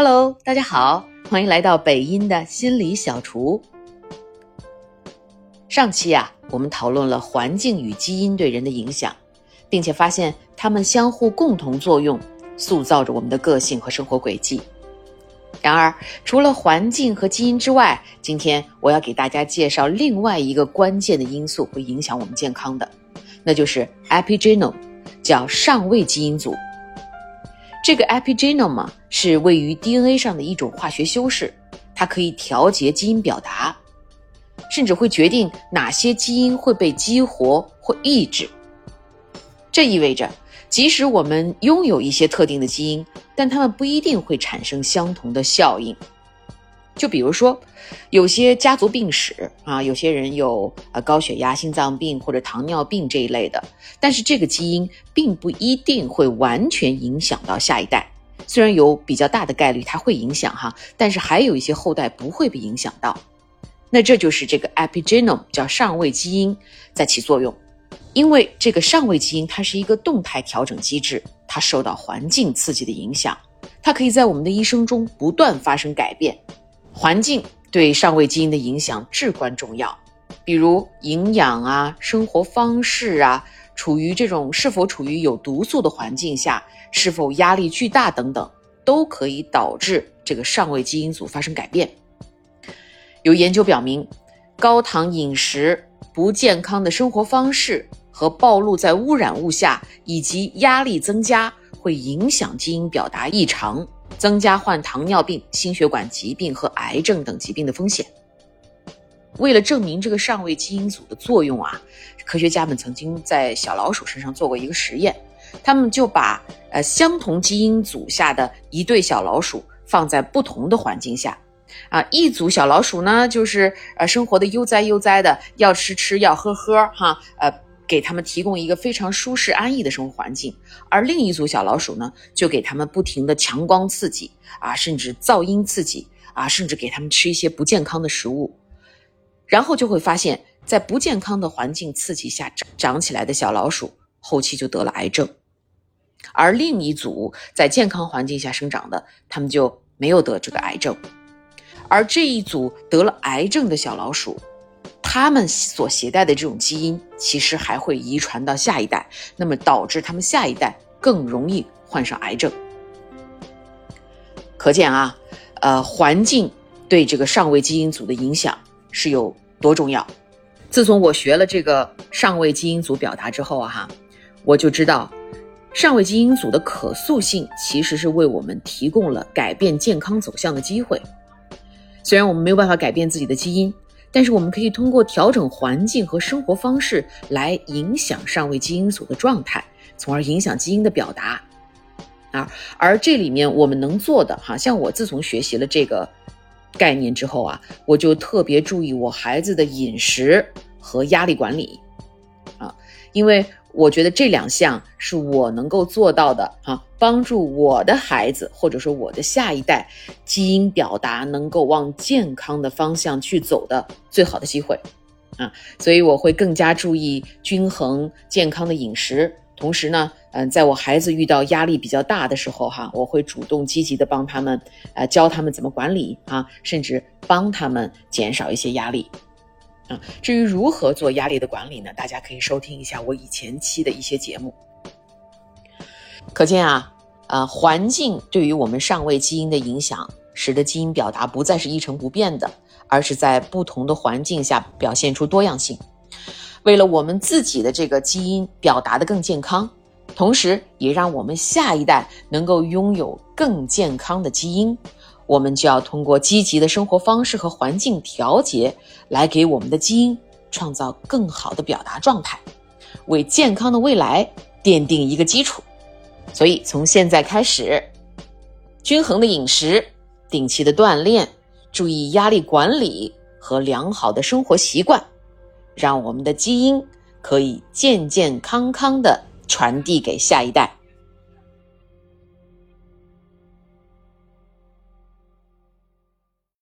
Hello，大家好，欢迎来到北音的心理小厨。上期啊，我们讨论了环境与基因对人的影响，并且发现它们相互共同作用，塑造着我们的个性和生活轨迹。然而，除了环境和基因之外，今天我要给大家介绍另外一个关键的因素会影响我们健康的，那就是 epigenome，叫上位基因组。这个 epigenome 是位于 DNA 上的一种化学修饰，它可以调节基因表达，甚至会决定哪些基因会被激活或抑制。这意味着。即使我们拥有一些特定的基因，但它们不一定会产生相同的效应。就比如说，有些家族病史啊，有些人有呃高血压、心脏病或者糖尿病这一类的，但是这个基因并不一定会完全影响到下一代。虽然有比较大的概率它会影响哈，但是还有一些后代不会被影响到。那这就是这个 epigenome 叫上位基因在起作用。因为这个上位基因它是一个动态调整机制，它受到环境刺激的影响，它可以在我们的一生中不断发生改变。环境对上位基因的影响至关重要，比如营养啊、生活方式啊、处于这种是否处于有毒素的环境下、是否压力巨大等等，都可以导致这个上位基因组发生改变。有研究表明，高糖饮食、不健康的生活方式。和暴露在污染物下，以及压力增加，会影响基因表达异常，增加患糖尿病、心血管疾病和癌症等疾病的风险。为了证明这个上位基因组的作用啊，科学家们曾经在小老鼠身上做过一个实验，他们就把呃相同基因组下的一对小老鼠放在不同的环境下，啊，一组小老鼠呢就是呃生活的悠哉悠哉的，要吃吃，要喝喝，哈，呃。给他们提供一个非常舒适安逸的生活环境，而另一组小老鼠呢，就给他们不停的强光刺激啊，甚至噪音刺激啊，甚至给他们吃一些不健康的食物，然后就会发现，在不健康的环境刺激下长长起来的小老鼠，后期就得了癌症，而另一组在健康环境下生长的，他们就没有得这个癌症，而这一组得了癌症的小老鼠。他们所携带的这种基因，其实还会遗传到下一代，那么导致他们下一代更容易患上癌症。可见啊，呃，环境对这个上位基因组的影响是有多重要。自从我学了这个上位基因组表达之后啊，哈，我就知道，上位基因组的可塑性其实是为我们提供了改变健康走向的机会。虽然我们没有办法改变自己的基因。但是我们可以通过调整环境和生活方式来影响上位基因组的状态，从而影响基因的表达。啊，而这里面我们能做的，哈，像我自从学习了这个概念之后啊，我就特别注意我孩子的饮食和压力管理，啊，因为。我觉得这两项是我能够做到的啊，帮助我的孩子或者说我的下一代基因表达能够往健康的方向去走的最好的机会啊，所以我会更加注意均衡健康的饮食，同时呢，嗯，在我孩子遇到压力比较大的时候哈，我会主动积极的帮他们，呃，教他们怎么管理啊，甚至帮他们减少一些压力。至于如何做压力的管理呢？大家可以收听一下我以前期的一些节目。可见啊，呃，环境对于我们上位基因的影响，使得基因表达不再是一成不变的，而是在不同的环境下表现出多样性。为了我们自己的这个基因表达的更健康，同时也让我们下一代能够拥有更健康的基因。我们就要通过积极的生活方式和环境调节，来给我们的基因创造更好的表达状态，为健康的未来奠定一个基础。所以，从现在开始，均衡的饮食、定期的锻炼、注意压力管理和良好的生活习惯，让我们的基因可以健健康康的传递给下一代。